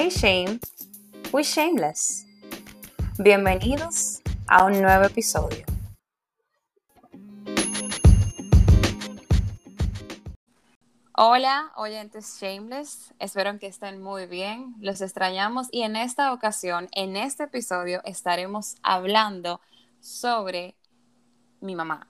Hey Shame, we shameless. Bienvenidos a un nuevo episodio. Hola, oyentes Shameless, espero que estén muy bien, los extrañamos y en esta ocasión, en este episodio, estaremos hablando sobre mi mamá,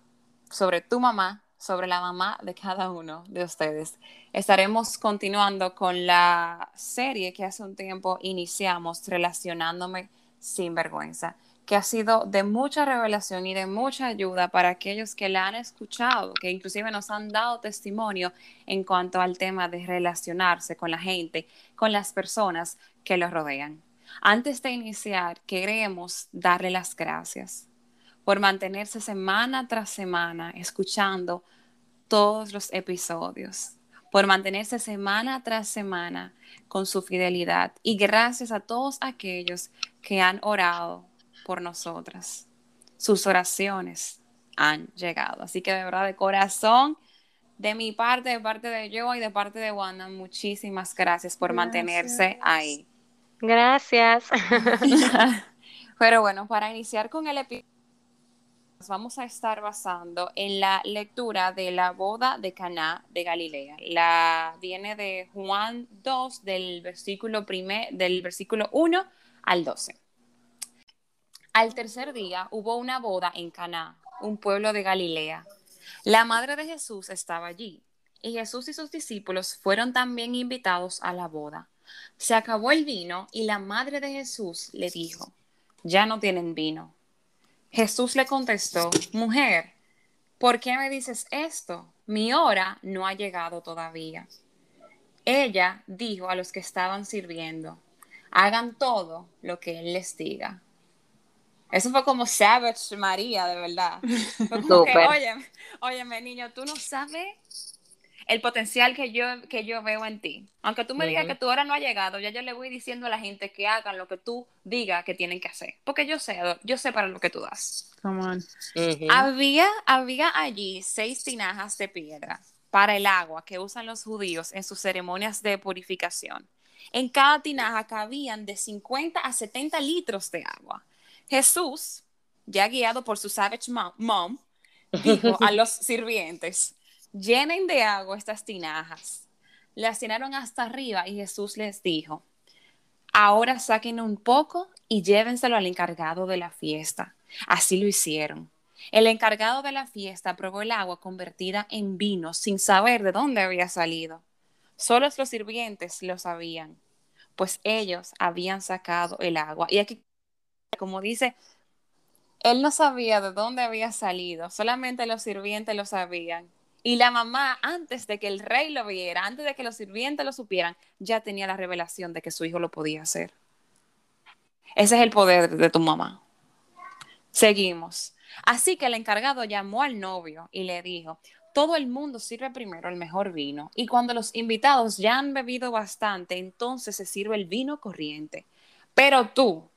sobre tu mamá, sobre la mamá de cada uno de ustedes. Estaremos continuando con la serie que hace un tiempo iniciamos, Relacionándome sin vergüenza que ha sido de mucha revelación y de mucha ayuda para aquellos que la han escuchado, que inclusive nos han dado testimonio en cuanto al tema de relacionarse con la gente, con las personas que los rodean. Antes de iniciar, queremos darle las gracias por mantenerse semana tras semana escuchando todos los episodios, por mantenerse semana tras semana con su fidelidad y gracias a todos aquellos que han orado por nosotras. Sus oraciones han llegado. Así que de verdad, de corazón, de mi parte, de parte de yo y de parte de Wanda, muchísimas gracias por mantenerse ahí. Gracias. Pero bueno, para iniciar con el episodio, vamos a estar basando en la lectura de la boda de Caná de Galilea. La viene de Juan 2 del versículo primer, del versículo 1 al 12. Al tercer día hubo una boda en Caná, un pueblo de Galilea. La madre de Jesús estaba allí, y Jesús y sus discípulos fueron también invitados a la boda. Se acabó el vino y la madre de Jesús le dijo, ya no tienen vino. Jesús le contestó, mujer, ¿por qué me dices esto? Mi hora no ha llegado todavía. Ella dijo a los que estaban sirviendo, hagan todo lo que Él les diga. Eso fue como Savage María, de verdad. oye, óyeme, niño, tú no sabes el potencial que yo, que yo veo en ti. Aunque tú me digas que tu hora no ha llegado, ya yo le voy diciendo a la gente que hagan lo que tú digas que tienen que hacer. Porque yo sé, yo sé para lo que tú das. Come on. había, había allí seis tinajas de piedra para el agua que usan los judíos en sus ceremonias de purificación. En cada tinaja cabían de 50 a 70 litros de agua. Jesús, ya guiado por su savage mom, dijo a los sirvientes, llenen de agua estas tinajas. Las llenaron hasta arriba y Jesús les dijo, ahora saquen un poco y llévenselo al encargado de la fiesta. Así lo hicieron. El encargado de la fiesta probó el agua convertida en vino sin saber de dónde había salido. Solo los sirvientes lo sabían, pues ellos habían sacado el agua. Y aquí como dice, él no sabía de dónde había salido, solamente los sirvientes lo sabían. Y la mamá, antes de que el rey lo viera, antes de que los sirvientes lo supieran, ya tenía la revelación de que su hijo lo podía hacer. Ese es el poder de tu mamá. Seguimos. Así que el encargado llamó al novio y le dijo, todo el mundo sirve primero el mejor vino y cuando los invitados ya han bebido bastante, entonces se sirve el vino corriente. Pero tú,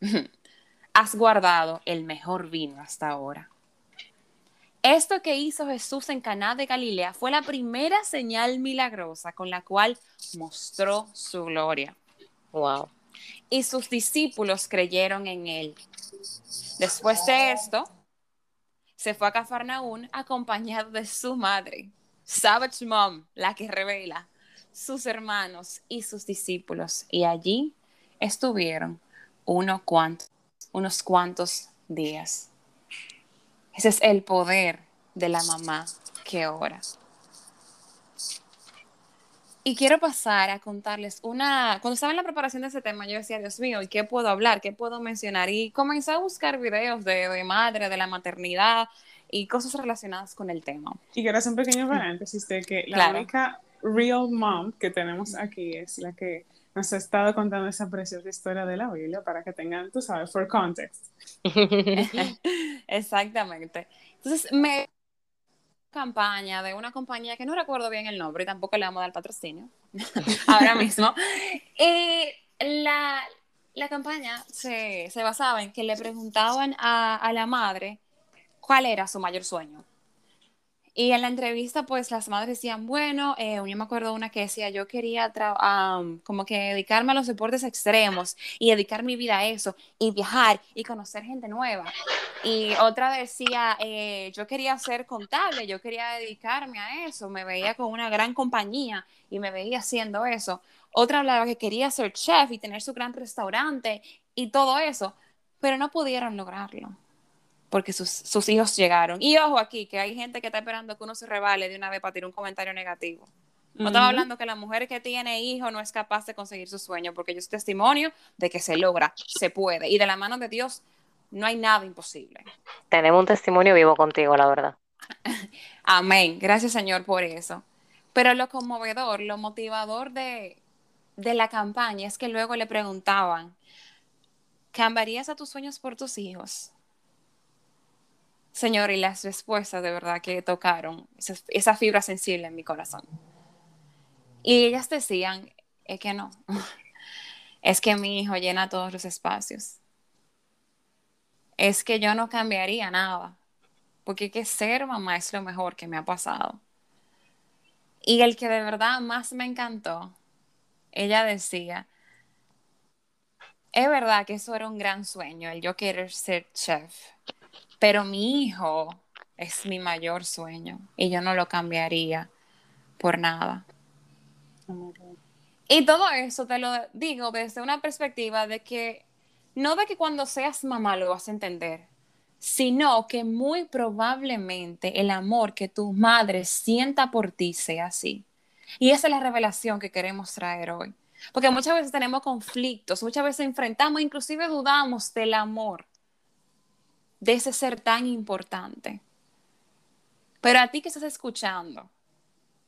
has guardado el mejor vino hasta ahora. Esto que hizo Jesús en Caná de Galilea fue la primera señal milagrosa con la cual mostró su gloria. Wow. Y sus discípulos creyeron en él. Después de esto, se fue a Cafarnaún acompañado de su madre, Savage Mom, la que revela, sus hermanos y sus discípulos. Y allí estuvieron uno unos cuantos días. Ese es el poder de la mamá que ora. Y quiero pasar a contarles una, cuando estaba en la preparación de ese tema, yo decía, Dios mío, ¿y qué puedo hablar? ¿Qué puedo mencionar? Y comencé a buscar videos de, de madre, de la maternidad y cosas relacionadas con el tema. Y quiero hacer un pequeño paréntesis de que la única real mom que tenemos aquí es la que nos ha estado contando esa preciosa historia de la Biblia para que tengan, tú sabes, for context. Exactamente. Entonces, me campaña de una compañía que no recuerdo bien el nombre y tampoco le vamos a dar patrocinio ahora mismo. Y la, la campaña se, se, basaba en que le preguntaban a, a la madre cuál era su mayor sueño. Y en la entrevista, pues las madres decían, bueno, eh, yo me acuerdo una que decía, yo quería como que dedicarme a los deportes extremos y dedicar mi vida a eso y viajar y conocer gente nueva. Y otra decía, eh, yo quería ser contable, yo quería dedicarme a eso, me veía con una gran compañía y me veía haciendo eso. Otra hablaba que quería ser chef y tener su gran restaurante y todo eso, pero no pudieron lograrlo porque sus, hijos llegaron. Y ojo aquí, que hay gente que está esperando que uno se revale de una vez para tirar un comentario negativo. No estaba hablando que la mujer que tiene hijos no es capaz de conseguir su sueño, porque yo soy testimonio de que se logra, se puede. Y de la mano de Dios no hay nada imposible. Tenemos un testimonio vivo contigo, la verdad. Amén. Gracias, Señor, por eso. Pero lo conmovedor, lo motivador de, de la campaña es que luego le preguntaban, ¿cambiarías a tus sueños por tus hijos? Señor, y las respuestas de verdad que tocaron esa, fibra sensible en mi corazón. Y ellas decían, es que no, es que mi hijo llena todos los espacios. Es que yo no cambiaría nada, porque que ser mamá es lo mejor que me ha pasado. Y el que de verdad más me encantó, ella decía, es verdad que eso era un gran sueño, el yo querer ser chef, pero mi hijo es mi mayor sueño y yo no lo cambiaría por nada. Y todo eso te lo digo desde una perspectiva de que no de que cuando seas mamá lo vas a entender, sino que muy probablemente el amor que tu madre sienta por ti sea así. Y esa es la revelación que queremos traer hoy. Porque muchas veces tenemos conflictos, muchas veces enfrentamos, inclusive dudamos del amor de ese ser tan importante. Pero a ti que estás escuchando,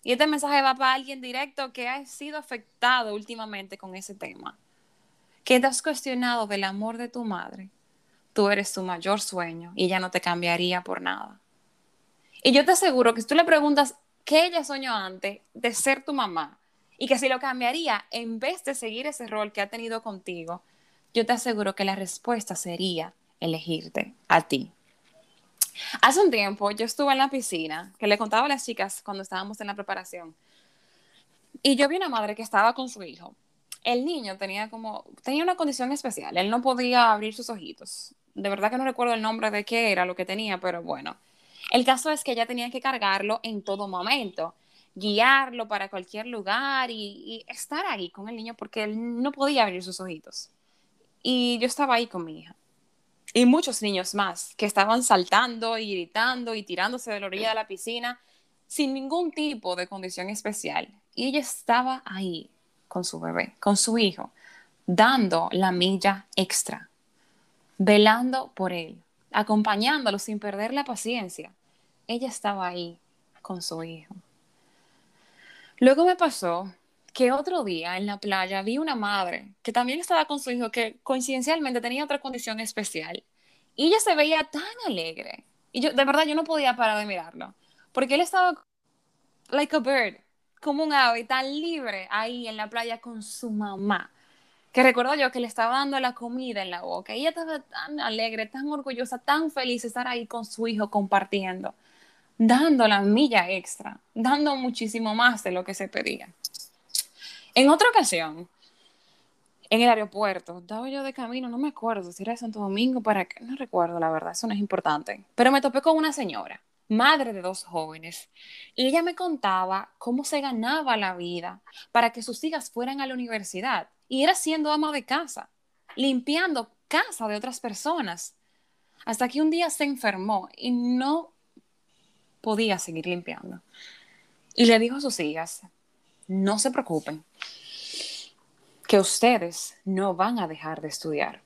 y este mensaje va para alguien directo que ha sido afectado últimamente con ese tema, que te has cuestionado del amor de tu madre, tú eres su mayor sueño y ella no te cambiaría por nada. Y yo te aseguro que si tú le preguntas qué ella soñó antes de ser tu mamá y que si lo cambiaría en vez de seguir ese rol que ha tenido contigo, yo te aseguro que la respuesta sería elegirte a ti. Hace un tiempo yo estuve en la piscina, que le contaba a las chicas cuando estábamos en la preparación, y yo vi una madre que estaba con su hijo. El niño tenía como, tenía una condición especial, él no podía abrir sus ojitos. De verdad que no recuerdo el nombre de qué era lo que tenía, pero bueno. El caso es que ella tenía que cargarlo en todo momento, guiarlo para cualquier lugar y, y estar ahí con el niño porque él no podía abrir sus ojitos. Y yo estaba ahí con mi hija y muchos niños más que estaban saltando y gritando y tirándose de la orilla de la piscina sin ningún tipo de condición especial. Y ella estaba ahí con su bebé, con su hijo, dando la milla extra, velando por él, acompañándolo sin perder la paciencia. Ella estaba ahí con su hijo. Luego me pasó que otro día en la playa vi una madre que también estaba con su hijo que coincidencialmente tenía otra condición especial y ella se veía tan alegre. Y yo de verdad yo no podía parar de mirarlo porque él estaba like a bird como un ave tan libre ahí en la playa con su mamá que recuerdo yo que le estaba dando la comida en la boca y ella estaba tan alegre tan orgullosa tan feliz de estar ahí con su hijo compartiendo dando la milla extra dando muchísimo más de lo que se pedía en otra ocasión, en el aeropuerto, estaba yo de camino, no me acuerdo si era de Santo Domingo para qué, no recuerdo la verdad, eso no es importante, pero me topé con una señora, madre de dos jóvenes, y ella me contaba cómo se ganaba la vida para que sus hijas fueran a la universidad, y era siendo ama de casa, limpiando casa de otras personas, hasta que un día se enfermó y no podía seguir limpiando. Y le dijo a sus hijas, no se preocupen, que ustedes no van a dejar de estudiar.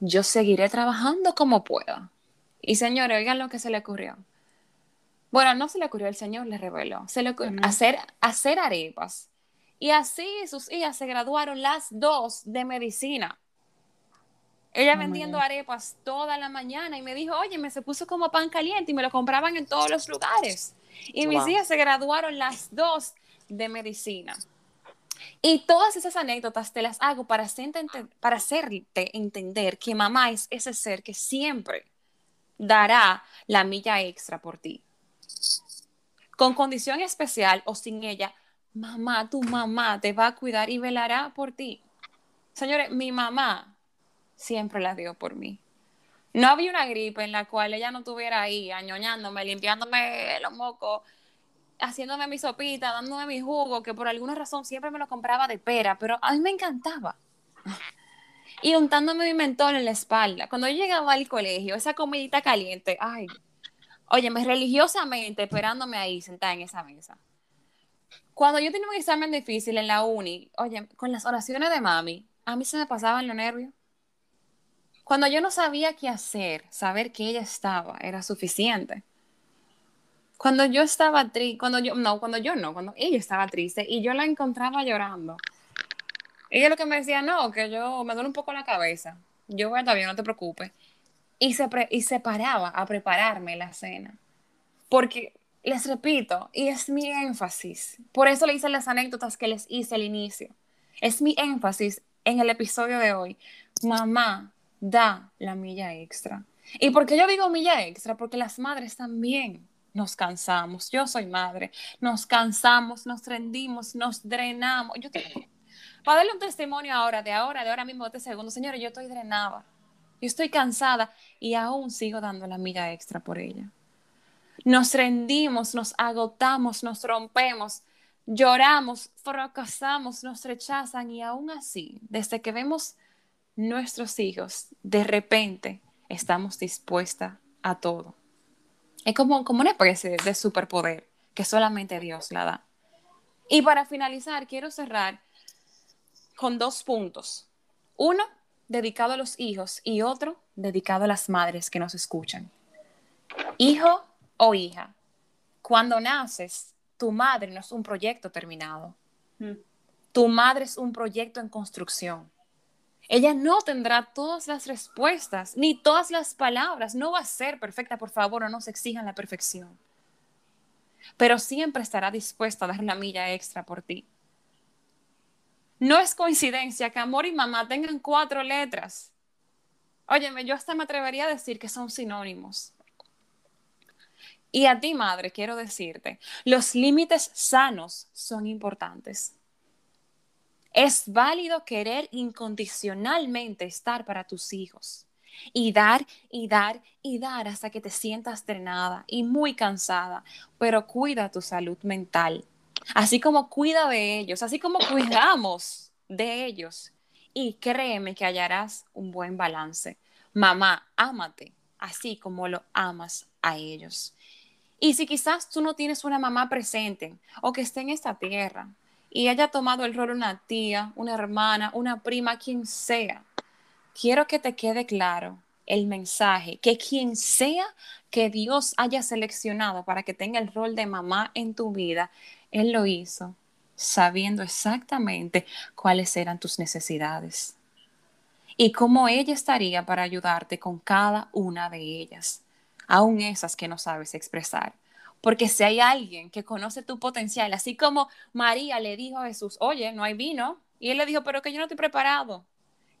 Yo seguiré trabajando como pueda. Y señores, oigan lo que se le ocurrió. Bueno, no se le ocurrió, el Señor le reveló. Se le ocurrió hacer, hacer arepas. Y así sus hijas se graduaron las dos de medicina. Ella oh vendiendo arepas toda la mañana y me dijo, oye, me se puso como pan caliente y me lo compraban en todos los lugares. Y mis hijas se graduaron las dos de medicina. Y todas esas anécdotas te las hago para, para hacerte entender que mamá es ese ser que siempre dará la milla extra por ti. con condición especial o sin ella, mamá, tu mamá te va a cuidar y velará por ti. Señores, mi mamá siempre la dio por mí. No había una gripe en la cual ella no estuviera ahí, añoñándome, limpiándome los mocos, haciéndome mi sopita, dándome mi jugo, que por alguna razón siempre me lo compraba de pera, pero a mí me encantaba. Y untándome mi mentol en la espalda. Cuando yo llegaba al colegio, esa comidita caliente, ay, óyeme, religiosamente esperándome ahí, sentada en esa mesa. Cuando yo tenía un examen difícil en la uni, oye, con las oraciones de mami, a mí se me pasaban los nervios. Cuando yo no sabía qué hacer, saber que ella estaba era suficiente. Cuando yo estaba triste, cuando yo, no, cuando yo no, cuando ella estaba triste y yo la encontraba llorando, ella lo que me decía, no, que yo me duele un poco la cabeza, yo voy a estar bien, no te preocupes. Y se, y se paraba a prepararme la cena. Porque, les repito, y es mi énfasis, por eso le hice las anécdotas que les hice al inicio, es mi énfasis en el episodio de hoy. Mamá da la milla extra. ¿Y por qué yo digo milla extra? Porque las madres también nos cansamos. Yo soy madre. Nos cansamos, nos rendimos, nos drenamos. Yo tengo, para darle un testimonio ahora, de ahora, de ahora mismo, de este segundo, señores, yo estoy drenada. Yo estoy cansada y aún sigo dando la milla extra por ella. Nos rendimos, nos agotamos, nos rompemos, lloramos, fracasamos, nos rechazan y aún así, desde que vemos nuestros hijos, de repente estamos dispuestas a todo. Es como, como una especie de superpoder que solamente Dios la da. Y para finalizar, quiero cerrar con dos puntos. Uno, dedicado a los hijos y otro, dedicado a las madres que nos escuchan. Hijo o hija, cuando naces, tu madre no es un proyecto terminado. Mm. Tu madre es un proyecto en construcción. Ella no tendrá todas las respuestas ni todas las palabras. No va a ser perfecta, por favor, no nos exijan la perfección. Pero siempre estará dispuesta a dar la milla extra por ti. No es coincidencia que amor y mamá tengan cuatro letras. Óyeme, yo hasta me atrevería a decir que son sinónimos. Y a ti, madre, quiero decirte, los límites sanos son importantes. Es válido querer incondicionalmente estar para tus hijos y dar y dar y dar hasta que te sientas drenada y muy cansada, pero cuida tu salud mental, así como cuida de ellos, así como cuidamos de ellos. Y créeme que hallarás un buen balance. Mamá, ámate, así como lo amas a ellos. Y si quizás tú no tienes una mamá presente o que esté en esta tierra, y haya tomado el rol una tía, una hermana, una prima, quien sea, quiero que te quede claro el mensaje, que quien sea que Dios haya seleccionado para que tenga el rol de mamá en tu vida, Él lo hizo sabiendo exactamente cuáles eran tus necesidades y cómo ella estaría para ayudarte con cada una de ellas, aun esas que no sabes expresar. Porque si hay alguien que conoce tu potencial, así como María le dijo a Jesús, oye, no hay vino, y él le dijo, pero que yo no estoy preparado.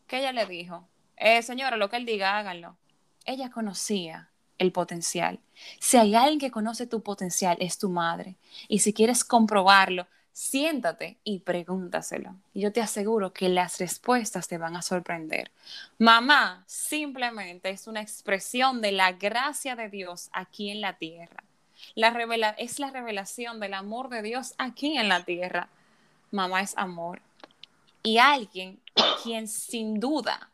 ¿Qué ella le dijo? Eh, señora, lo que él diga, háganlo. Ella conocía el potencial. Si hay alguien que conoce tu potencial, es tu madre. Y si quieres comprobarlo, siéntate y pregúntaselo. Y yo te aseguro que las respuestas te van a sorprender. Mamá simplemente es una expresión de la gracia de Dios aquí en la tierra. La revela es la revelación del amor de Dios aquí en la tierra. Mamá es amor. Y alguien quien sin duda,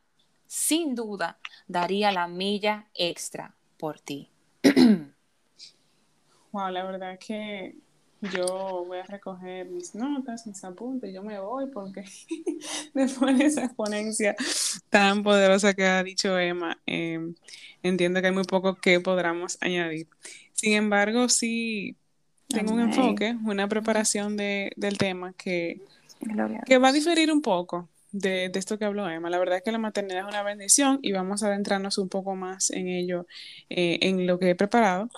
sin duda, daría la milla extra por ti. wow, la verdad que yo voy a recoger mis notas, mis apuntes, yo me voy porque después de esa exponencia tan poderosa que ha dicho Emma, em, entiendo que hay muy poco que podamos añadir. Sin embargo, sí tengo un enfoque, una preparación de, del tema que, que va a diferir un poco de, esto que habló Emma. La verdad es que la maternidad es una bendición y vamos a adentrarnos un poco más en ello, eh, en lo que he preparado,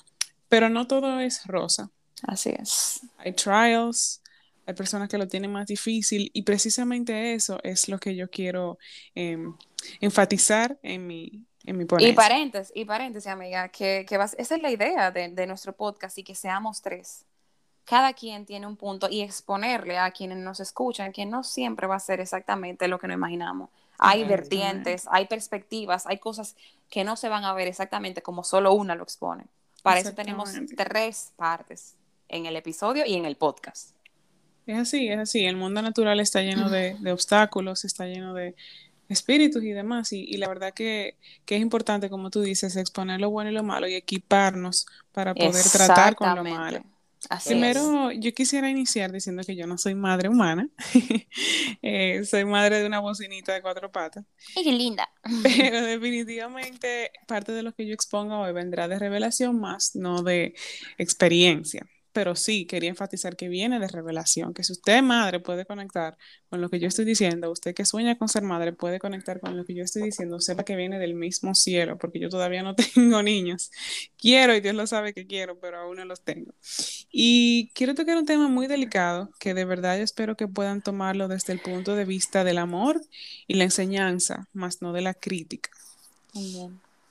pero no todo es rosa. Así es. Hay trials, hay personas que lo tienen más difícil y precisamente eso es lo que yo quiero em, enfatizar en mi, y paréntesis, y paréntesis, amiga, que, esa es la idea de, nuestro podcast y que seamos tres. cada quien tiene un punto y exponerle a quienes nos escuchan que no siempre va a ser exactamente lo que nos imaginamos. Hay vertientes, hay perspectivas, hay cosas que no se van a ver exactamente como solo una lo expone. Para eso tenemos tres partes en el episodio y en el podcast. Es así, es así. El mundo natural está lleno de, obstáculos, está lleno de espíritus y demás. Y, la verdad que, es importante, como tú dices, exponer lo bueno y lo malo y equiparnos para poder tratar con lo malo. Primero, yo quisiera iniciar diciendo que yo no soy madre humana, eh, soy madre de una bocinita de cuatro patas. ¡Qué linda! Pero definitivamente parte de lo que yo exponga hoy vendrá de revelación más, no de experiencia pero sí quería enfatizar que viene de revelación, que si usted madre puede conectar con lo que yo estoy diciendo, usted que sueña con ser madre puede conectar con lo que yo estoy diciendo, sepa que viene del mismo cielo, porque yo todavía no tengo niños. Quiero y Dios lo sabe que quiero, pero aún no los tengo. Y quiero tocar un tema muy delicado que de verdad yo espero que puedan tomarlo desde el punto de vista del amor y la enseñanza, más no de la crítica.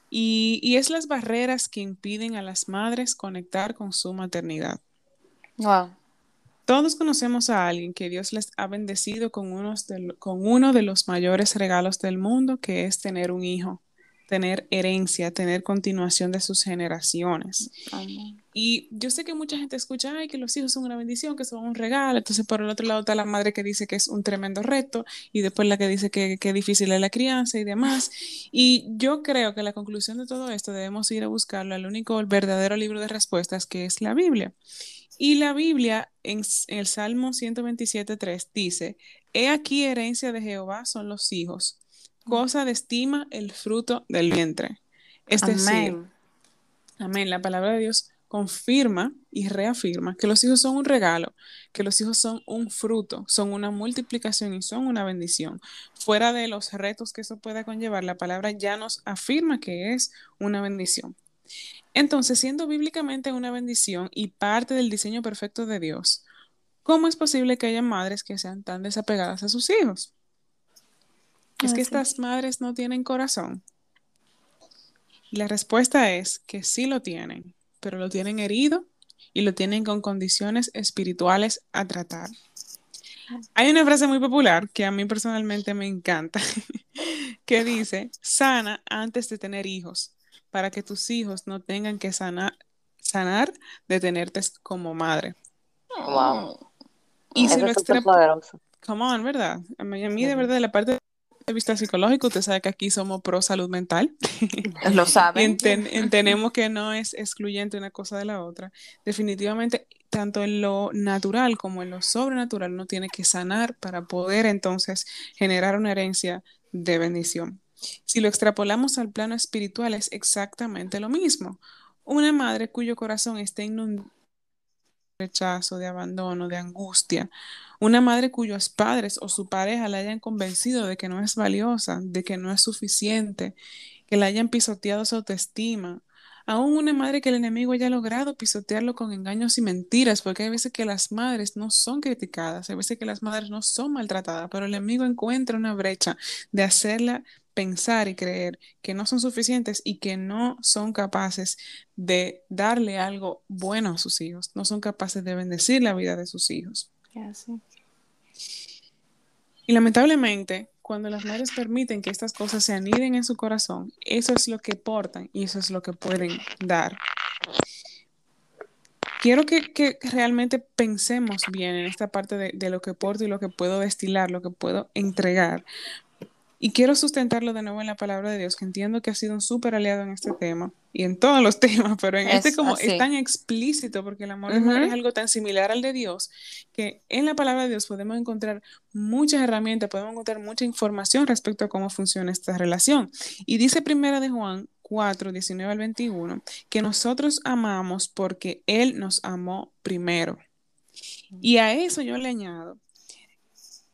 Y, y es las barreras que impiden a las madres conectar con su maternidad. Wow. Todos conocemos a alguien que Dios les ha bendecido con, unos con uno de los mayores regalos del mundo, que es tener un hijo, tener herencia, tener continuación de sus generaciones. Y yo sé que mucha gente escucha, ay, que los hijos son una bendición, que son un regalo. Entonces, por el otro lado está la madre que dice que es un tremendo reto y después la que dice que, que difícil es la crianza y demás. Y yo creo que la conclusión de todo esto debemos ir a buscarlo al único, el verdadero libro de respuestas, que es la Biblia. Y la Biblia en, el Salmo 127.3 dice, He aquí herencia de Jehová son los hijos, cosa de estima el fruto del vientre. Es decir, amén, la palabra de Dios confirma y reafirma que los hijos son un regalo, que los hijos son un fruto, son una multiplicación y son una bendición. Fuera de los retos que eso pueda conllevar, la palabra ya nos afirma que es una bendición. Entonces, siendo bíblicamente una bendición y parte del diseño perfecto de Dios, ¿cómo es posible que haya madres que sean tan desapegadas a sus hijos? ¿Es que estas madres no tienen corazón? La respuesta es que sí lo tienen, pero lo tienen herido y lo tienen con condiciones espirituales a tratar. Hay una frase muy popular que a mí personalmente me encanta, que dice, sana antes de tener hijos, para que tus hijos no tengan que sanar, sanar de tenerte como madre. Wow. Y si lo extrapolamos. Come on, ¿verdad? A mí, a mí de verdad, de la parte de vista psicológico, usted sabe que aquí somos pro salud mental. Lo saben. entendemos que no es excluyente una cosa de la otra. Definitivamente, tanto en lo natural como en lo sobrenatural, uno tiene que sanar para poder entonces generar una herencia de bendición. Si lo extrapolamos al plano espiritual, es exactamente lo mismo. Una madre cuyo corazón está inundado de rechazo, de abandono, de angustia. Una madre cuyos padres o su pareja la hayan convencido de que no es valiosa, de que no es suficiente, que la hayan pisoteado su autoestima, Aún una madre que el enemigo haya logrado pisotearlo con engaños y mentiras, porque hay veces que las madres no son criticadas, hay veces que las madres no son maltratadas, pero el enemigo encuentra una brecha de hacerla pensar y creer que no son suficientes y que no son capaces de darle algo bueno a sus hijos, no son capaces de bendecir la vida de sus hijos. Y lamentablemente, cuando las madres permiten que estas cosas se aniden en su corazón, eso es lo que portan y eso es lo que pueden dar. Quiero que, realmente pensemos bien en esta parte de, de, lo que porto y lo que puedo destilar, lo que puedo entregar, y quiero sustentarlo de nuevo en la palabra de Dios, que entiendo que ha sido un súper aliado en este tema y en todos los temas, pero en este como es tan explícito, porque el amor es algo tan similar al de Dios, que en la palabra de Dios podemos encontrar muchas herramientas, podemos encontrar mucha información respecto a cómo funciona esta relación. Y dice primera de Juan 4, 19 al 21, que nosotros amamos porque Él nos amó primero. Y a eso yo le añado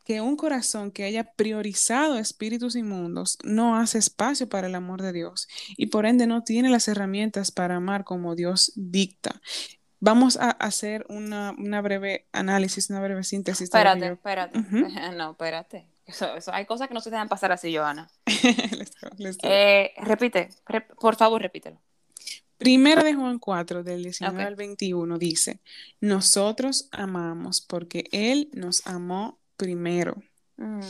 que un corazón que haya priorizado espíritus inmundos no hace espacio para el amor de Dios y por ende no tiene las herramientas para amar como Dios dicta. Vamos a hacer una, breve análisis, una breve síntesis. Espérate, espérate. No, espérate. hay cosas que no se dejan pasar así, Joana. Eh, repite, por favor, repítelo. Primera de Juan 4, del 19 Ok. al 21, dice, nosotros amamos porque Él nos amó primero. Mm,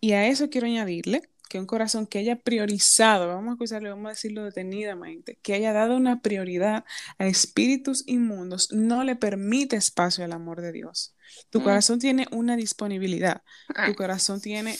Y a eso quiero añadirle que un corazón que haya priorizado, vamos a acusarle, vamos a decirlo detenidamente, que haya dado una prioridad a espíritus inmundos, no le permite espacio al amor de Dios. Tu Mm. corazón tiene una disponibilidad, tu corazón tiene,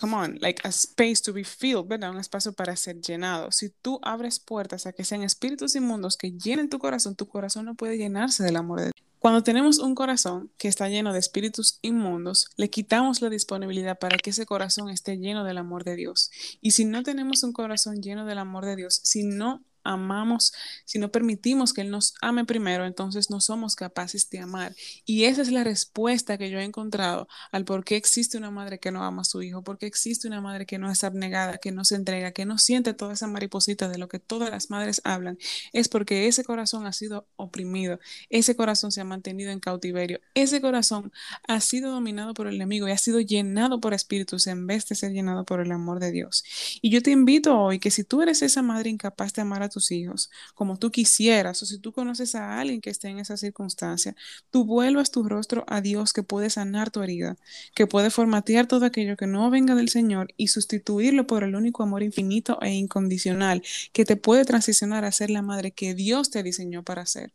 come on, like a space to be filled, ¿verdad? Un espacio para ser llenado. Si tú abres puertas a que sean espíritus inmundos que llenen tu corazón, tu corazón no puede llenarse del amor de Dios. Cuando tenemos un corazón que está lleno de espíritus inmundos, le quitamos la disponibilidad para que ese corazón esté lleno del amor de Dios. Y si no tenemos un corazón lleno del amor de Dios, si no amamos, si no permitimos que Él nos ame primero, entonces no somos capaces de amar. Y esa es la respuesta que yo he encontrado al por qué existe una madre que no ama a su hijo, por qué existe una madre que no es abnegada, que no se entrega, que no siente toda esa mariposita de lo que todas las madres hablan. Es porque ese corazón ha sido oprimido, ese corazón se ha mantenido en cautiverio, ese corazón ha sido dominado por el enemigo y ha sido llenado por espíritus en vez de ser llenado por el amor de Dios. Y yo te invito hoy que si tú eres esa madre incapaz de amar a hijos como tú quisieras, o si tú conoces a alguien que esté en esa circunstancia, tú vuelvas tu rostro a Dios que puede sanar tu herida, que puede formatear todo aquello que no venga del Señor y sustituirlo por el único amor infinito e incondicional que te puede transicionar a ser la madre que Dios te diseñó para ser.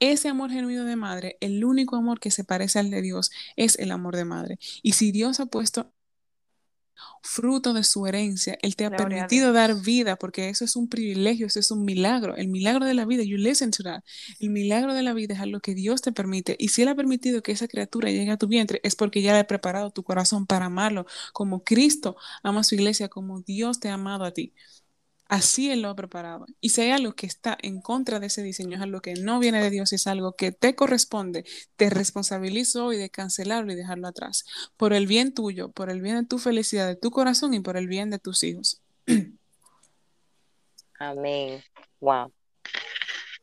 Ese amor genuino de madre, el único amor que se parece al de Dios, es el amor de madre. Y si Dios ha puesto fruto de su herencia, Él te ha Gloria permitido dar vida, porque eso es un privilegio, eso es un milagro. El milagro de la vida, you listen to that. El milagro de la vida es algo que Dios te permite. Y si Él ha permitido que esa criatura llegue a tu vientre, es porque ya le ha preparado tu corazón para amarlo, como Cristo ama a su iglesia, como Dios te ha amado a ti. Así Él lo ha preparado. Y si hay algo que está en contra de ese diseño, es algo que no viene de Dios, es algo que te corresponde, te responsabilizo hoy de cancelarlo y dejarlo atrás. Por el bien tuyo, por el bien de tu felicidad, de tu corazón y por el bien de tus hijos. Amén. Wow.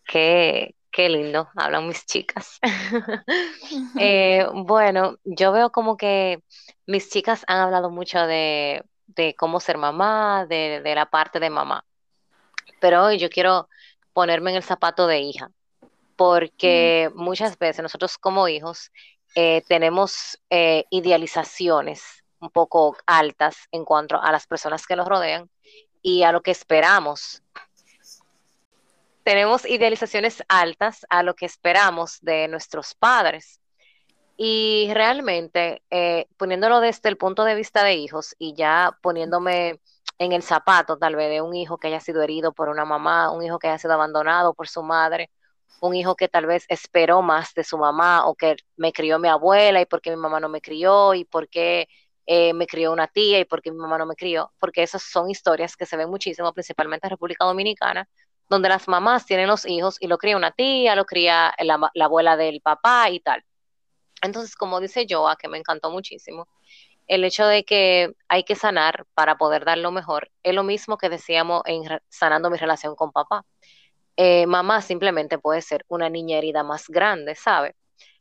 Qué, qué lindo hablan mis chicas. Eh, bueno, yo veo como que mis chicas han hablado mucho de, de cómo ser mamá, de, de la parte de mamá. Pero hoy yo quiero ponerme en el zapato de hija, porque muchas veces nosotros como hijos eh, tenemos eh, idealizaciones un poco altas en cuanto a las personas que nos rodean y a lo que esperamos. Tenemos idealizaciones altas a lo que esperamos de nuestros padres. Y realmente, eh, poniéndolo desde el punto de vista de hijos y ya poniéndome en el zapato tal vez de un hijo que haya sido herido por una mamá, un hijo que haya sido abandonado por su madre, un hijo que tal vez esperó más de su mamá o que me crió mi abuela y porque mi mamá no me crió y porque eh, me crió una tía y porque mi mamá no me crió, porque esas son historias que se ven muchísimo, principalmente en República Dominicana, donde las mamás tienen los hijos y lo cría una tía, lo cría la, la abuela del papá y tal. Entonces, como dice Joa, que me encantó muchísimo, el hecho de que hay que sanar para poder dar lo mejor es lo mismo que decíamos en sanando mi relación con papá. Eh, mamá simplemente puede ser una niña herida más grande, ¿sabe?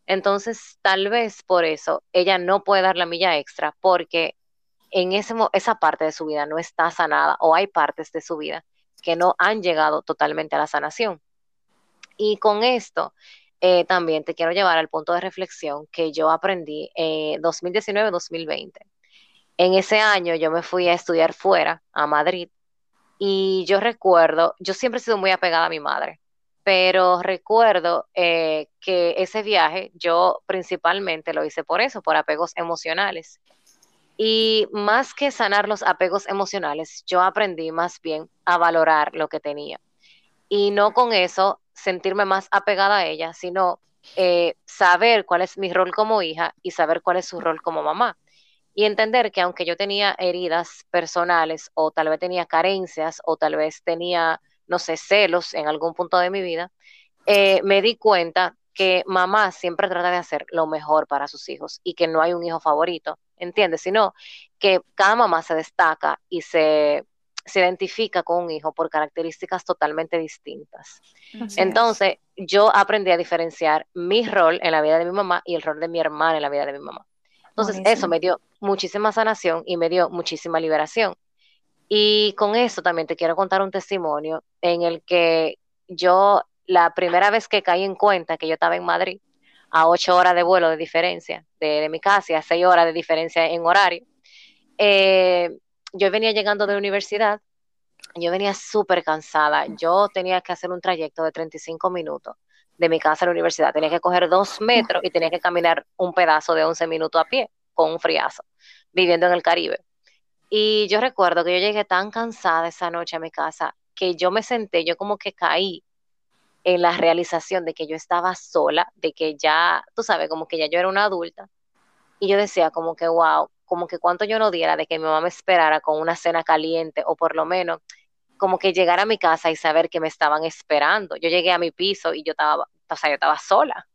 Entonces, tal vez por eso ella no puede dar la milla extra porque en ese, esa parte de su vida no está sanada o hay partes de su vida que no han llegado totalmente a la sanación. Y con esto, eh, también te quiero llevar al punto de reflexión que yo aprendí en eh, 2019-2020. En ese año yo me fui a estudiar fuera, a Madrid, y yo recuerdo, yo siempre he sido muy apegada a mi madre, pero recuerdo eh, que ese viaje yo principalmente lo hice por eso, por apegos emocionales. Y más que sanar los apegos emocionales, yo aprendí más bien a valorar lo que tenía. Y no con eso sentirme más apegada a ella, sino eh, saber cuál es mi rol como hija y saber cuál es su rol como mamá. Y entender que aunque yo tenía heridas personales o tal vez tenía carencias o tal vez tenía, no sé, celos en algún punto de mi vida, eh, me di cuenta que mamá siempre trata de hacer lo mejor para sus hijos y que no hay un hijo favorito, ¿entiendes? Sino que cada mamá se destaca y se, se identifica con un hijo por características totalmente distintas. Así Entonces, es. yo aprendí a diferenciar mi rol en la vida de mi mamá y el rol de mi hermana en la vida de mi mamá. Entonces, Buenísimo. eso me dio muchísima sanación y me dio muchísima liberación. Y con eso también te quiero contar un testimonio en el que yo, la primera vez que caí en cuenta que yo estaba en Madrid, a ocho horas de vuelo de diferencia de, mi casa y a seis horas de diferencia en horario, eh, yo venía llegando de la universidad, yo venía súper cansada, yo tenía que hacer un trayecto de 35 minutos de mi casa a la universidad, tenía que coger dos metros y tenía que caminar un pedazo de 11 minutos a pie con un friazo, viviendo en el Caribe. Y yo recuerdo que yo llegué tan cansada esa noche a mi casa que yo me senté, yo como que caí en la realización de que yo estaba sola, de que ya, tú sabes, como que ya yo era una adulta. Y yo decía como que, wow, como que cuánto yo no diera de que mi mamá me esperara con una cena caliente o por lo menos como que llegar a mi casa y saber que me estaban esperando. Yo llegué a mi piso y yo estaba, o sea, yo estaba sola.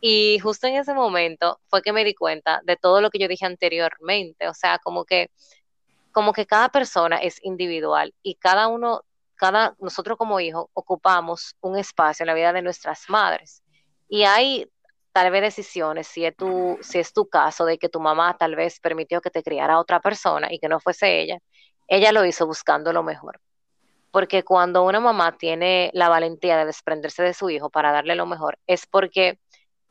Y justo en ese momento fue que me di cuenta de todo lo que yo dije anteriormente, o sea, como que como que cada persona es individual y cada uno cada nosotros como hijos ocupamos un espacio en la vida de nuestras madres. Y hay tal vez decisiones, si es tu si es tu caso de que tu mamá tal vez permitió que te criara otra persona y que no fuese ella, ella lo hizo buscando lo mejor porque cuando una mamá tiene la valentía de desprenderse de su hijo para darle lo mejor, es porque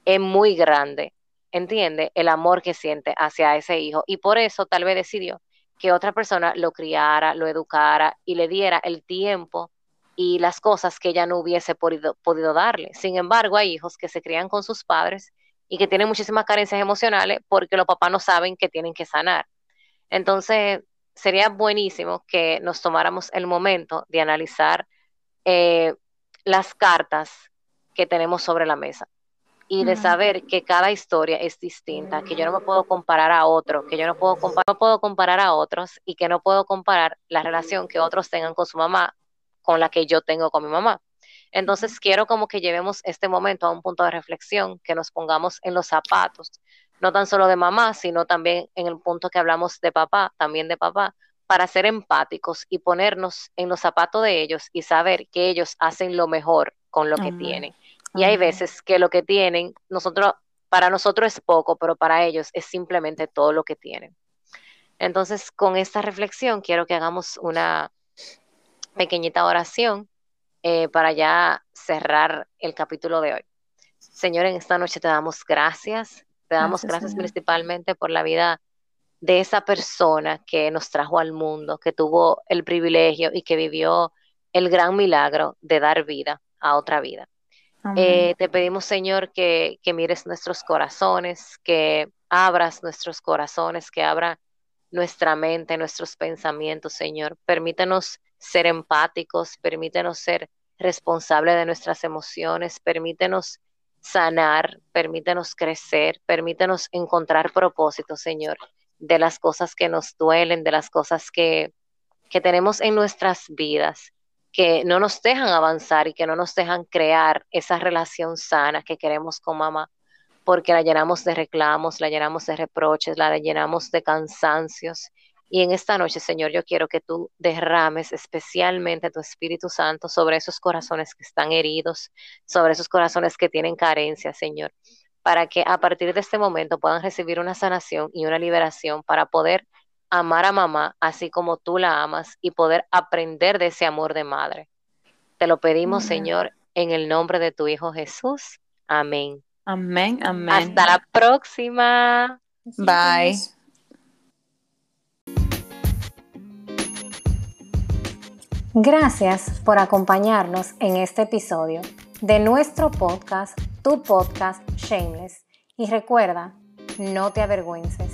es muy grande, ¿entiende? El amor que siente hacia ese hijo y por eso tal vez decidió que otra persona lo criara, lo educara y le diera el tiempo y las cosas que ella no hubiese podido, podido darle. Sin embargo, hay hijos que se crían con sus padres y que tienen muchísimas carencias emocionales porque los papás no saben que tienen que sanar. Entonces, sería buenísimo que nos tomáramos el momento de analizar eh, las cartas que tenemos sobre la mesa y de saber que cada historia es distinta, que yo no me puedo comparar a otro, que yo no puedo, no puedo comparar a otros y que no puedo comparar la relación que otros tengan con su mamá con la que yo tengo con mi mamá. Entonces quiero como que llevemos este momento a un punto de reflexión, que nos pongamos en los zapatos no tan solo de mamá, sino también en el punto que hablamos de papá, también de papá, para ser empáticos y ponernos en los zapatos de ellos y saber que ellos hacen lo mejor con lo que tienen. Y hay veces que lo que tienen, nosotros, para nosotros es poco, pero para ellos es simplemente todo lo que tienen. Entonces, con esta reflexión, quiero que hagamos una pequeñita oración eh, para ya cerrar el capítulo de hoy. Señor, en esta noche te damos gracias te damos gracias, principalmente por la vida de esa persona que nos trajo al mundo, que tuvo el privilegio y que vivió el gran milagro de dar vida a otra vida. Eh, te pedimos, Señor, que, que, mires nuestros corazones, que abras nuestros corazones, que abra nuestra mente, nuestros pensamientos, Señor. Permítenos ser empáticos, permítenos ser responsables de nuestras emociones, permítenos sanar, permítenos crecer, permítenos encontrar propósito, Señor, de las cosas que nos duelen, de las cosas que, que tenemos en nuestras vidas, que no nos dejan avanzar y que no nos dejan crear esa relación sana que queremos con mamá, porque la llenamos de reclamos, la llenamos de reproches, la llenamos de cansancios y en esta noche, Señor, yo quiero que tú derrames especialmente tu Espíritu Santo sobre esos corazones que están heridos, sobre esos corazones que tienen carencia, Señor, para que a partir de este momento puedan recibir una sanación y una liberación para poder amar a mamá así como tú la amas y poder aprender de ese amor de madre. Te lo pedimos, Señor, en el nombre de tu Hijo Jesús. Amén. Amén, amén. Hasta la próxima. Bye. Gracias por acompañarnos en este episodio de nuestro podcast, tu podcast Shameless. Y recuerda, no te avergüences.